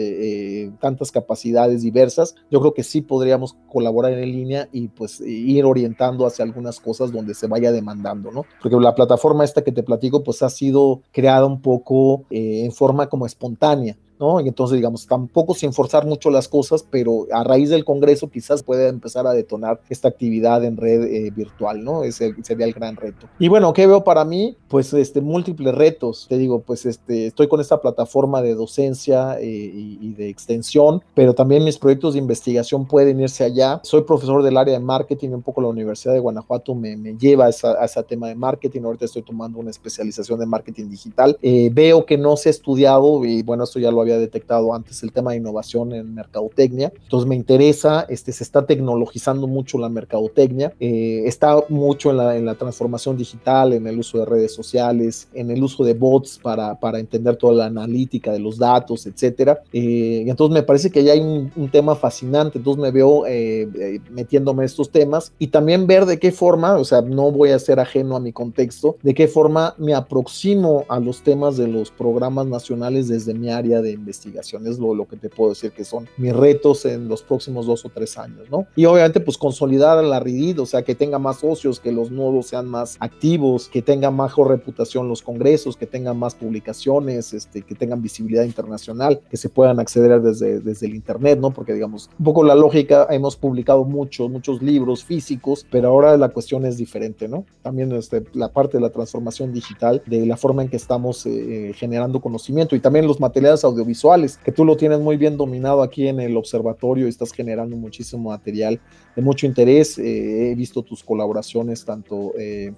eh, tantas capacidades diversas, yo creo que sí podríamos colaborar en línea y pues ir orientando hacia algunas cosas donde se vaya demandando, ¿no? Porque la plataforma esta que te platico pues ha sido creada un poco eh, en forma como espontánea. Y entonces, digamos, tampoco sin forzar mucho las cosas, pero a raíz del Congreso quizás pueda empezar a detonar esta actividad en red eh, virtual, ¿no? Ese sería el gran reto. Y bueno, ¿qué veo para mí? Pues este, múltiples retos. Te digo, pues este, estoy con esta plataforma de docencia eh, y, de extensión, pero también mis proyectos de investigación pueden irse allá. Soy profesor del área de marketing, un poco la Universidad de Guanajuato me, me lleva a, ese tema de marketing. Ahorita estoy tomando una especialización de marketing digital. Eh, veo que no se ha estudiado, y bueno, esto ya lo había detectado antes el tema de innovación en mercadotecnia. Entonces me interesa, este, se está tecnologizando mucho la mercadotecnia, eh, está mucho en la, en la, transformación digital, en el uso de redes sociales, en el uso de bots para, para entender toda la analítica de los datos, etcétera. Eh, y entonces me parece que ya hay un, tema fascinante, entonces me veo eh, metiéndome en estos temas y también ver de qué forma, o sea, no voy a ser ajeno a mi contexto, de qué forma me aproximo a los temas de los programas nacionales desde mi área de investigación. Es lo, lo que te puedo decir que son mis retos en los próximos dos o tres años, ¿no? Y obviamente, pues consolidar la RIDID, o sea, que tenga más socios, que los nodos sean más activos, que tenga mejor reputación los congresos, que tengan más publicaciones, este, que tengan visibilidad internacional, que se puedan acceder desde, desde el Internet, ¿no? Porque, digamos, un poco la lógica, hemos publicado muchos, muchos libros físicos, pero ahora la cuestión es diferente, ¿no? También este, la parte de la transformación digital, de la forma en que estamos eh, eh, generando conocimiento y también los materiales audiovisuales visuales, que tú lo tienes muy bien dominado aquí en el observatorio estás generando muchísimo material de mucho interés. Eh, he visto tus colaboraciones tanto... Eh,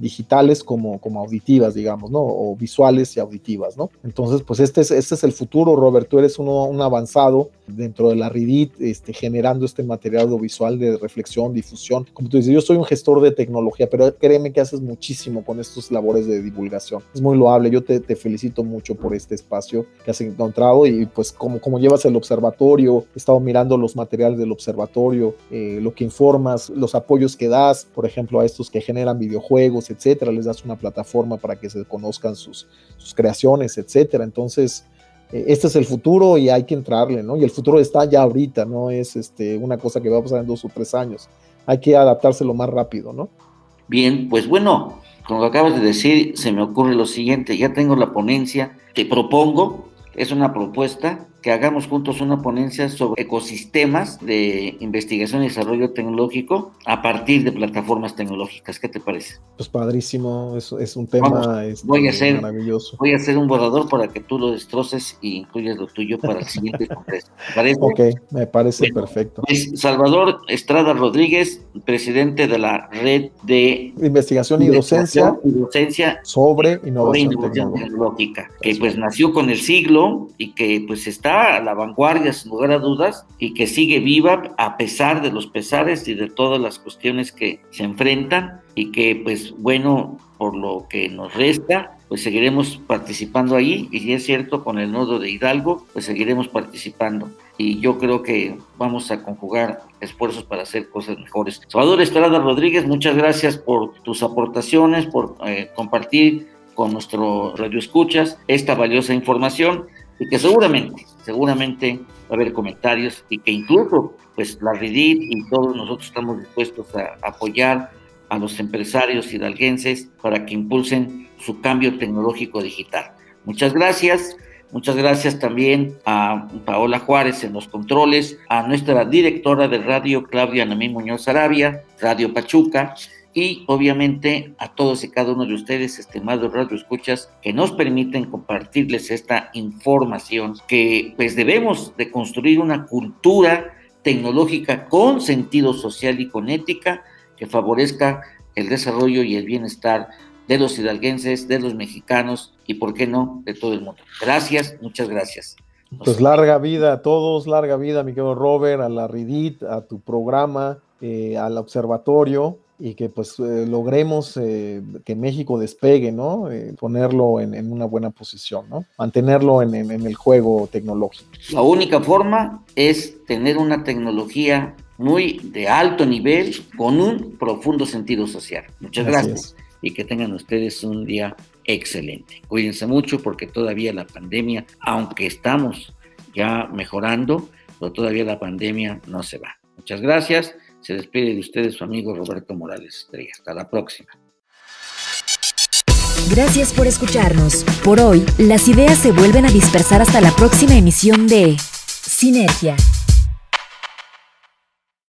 digitales como, como auditivas, digamos, ¿no? O visuales y auditivas, ¿no? Entonces, pues este es, este es el futuro, Robert, tú eres uno, un avanzado dentro de la RIDIT, este, generando este material audiovisual de reflexión, difusión. Como tú dices, yo soy un gestor de tecnología, pero créeme que haces muchísimo con estos labores de divulgación. Es muy loable, yo te, te felicito mucho por este espacio que has encontrado y pues como, como llevas el observatorio, he estado mirando los materiales del observatorio, eh, lo que informas, los apoyos que das, por ejemplo, a estos que generan videojuegos etcétera, les das una plataforma para que se conozcan sus, creaciones, etcétera. Entonces, eh, este es el futuro y hay que entrarle, ¿no? Y el futuro está ya ahorita, no es este, una cosa que va a pasar en dos o tres años. Hay que adaptarse lo más rápido, ¿no? Bien, pues bueno, como acabas de decir, se me ocurre lo siguiente, ya tengo la ponencia, te propongo, es una propuesta que hagamos juntos una ponencia sobre ecosistemas de investigación y desarrollo tecnológico a partir de plataformas tecnológicas. ¿Qué te parece? Pues padrísimo, es, es un tema este, voy a hacer, maravilloso. Voy a hacer un borrador para que tú lo destroces y incluyas lo tuyo para el siguiente [laughs] congreso. ¿Parece? Ok, me parece perfecto. Es Salvador Estrada Rodríguez, presidente de la red de investigación y docencia, y docencia sobre innovación, tecnológica, que pues nació con el siglo y que pues está a la vanguardia sin lugar a dudas y que sigue viva a pesar de los pesares y de todas las cuestiones que se enfrentan y que pues bueno, por lo que nos resta, pues seguiremos participando ahí. Y si es cierto con el nodo de Hidalgo, pues seguiremos participando. Y yo creo que vamos a conjugar esfuerzos para hacer cosas mejores. Salvador Estrada Rodríguez, muchas gracias por tus aportaciones, por eh, compartir con nuestro radio escuchas esta valiosa información y que seguramente, seguramente va a haber comentarios y que incluso pues la RIDIT y todos nosotros estamos dispuestos a apoyar a los empresarios hidalguenses para que impulsen su cambio tecnológico digital. Muchas gracias. Muchas gracias también a Paola Juárez en los controles, a nuestra directora de radio, Claudia Namí Muñoz Arabia, Radio Pachuca, y obviamente a todos y cada uno de ustedes, estimados radio escuchas, que nos permiten compartirles esta información que pues debemos de construir una cultura tecnológica con sentido social y con ética que favorezca el desarrollo y el bienestar de los hidalguenses, de los mexicanos y, por qué no, de todo el mundo. Gracias, muchas gracias. Pues larga vida a todos, larga vida, mi querido Robert, a la RIDIT, a tu programa, eh, al observatorio y que pues eh, logremos eh, que México despegue, ¿no? ponerlo en, una buena posición, ¿no? Mantenerlo en, el juego tecnológico. La única forma es tener una tecnología muy de alto nivel con un profundo sentido social. Muchas gracias y que tengan ustedes un día excelente. Cuídense mucho porque todavía la pandemia, aunque estamos ya mejorando, pero todavía la pandemia no se va. Muchas gracias. Se despide de ustedes su amigo Roberto Morales Estrella. Hasta la próxima. Gracias por escucharnos. Por hoy, las ideas se vuelven a dispersar hasta la próxima emisión de Sinergia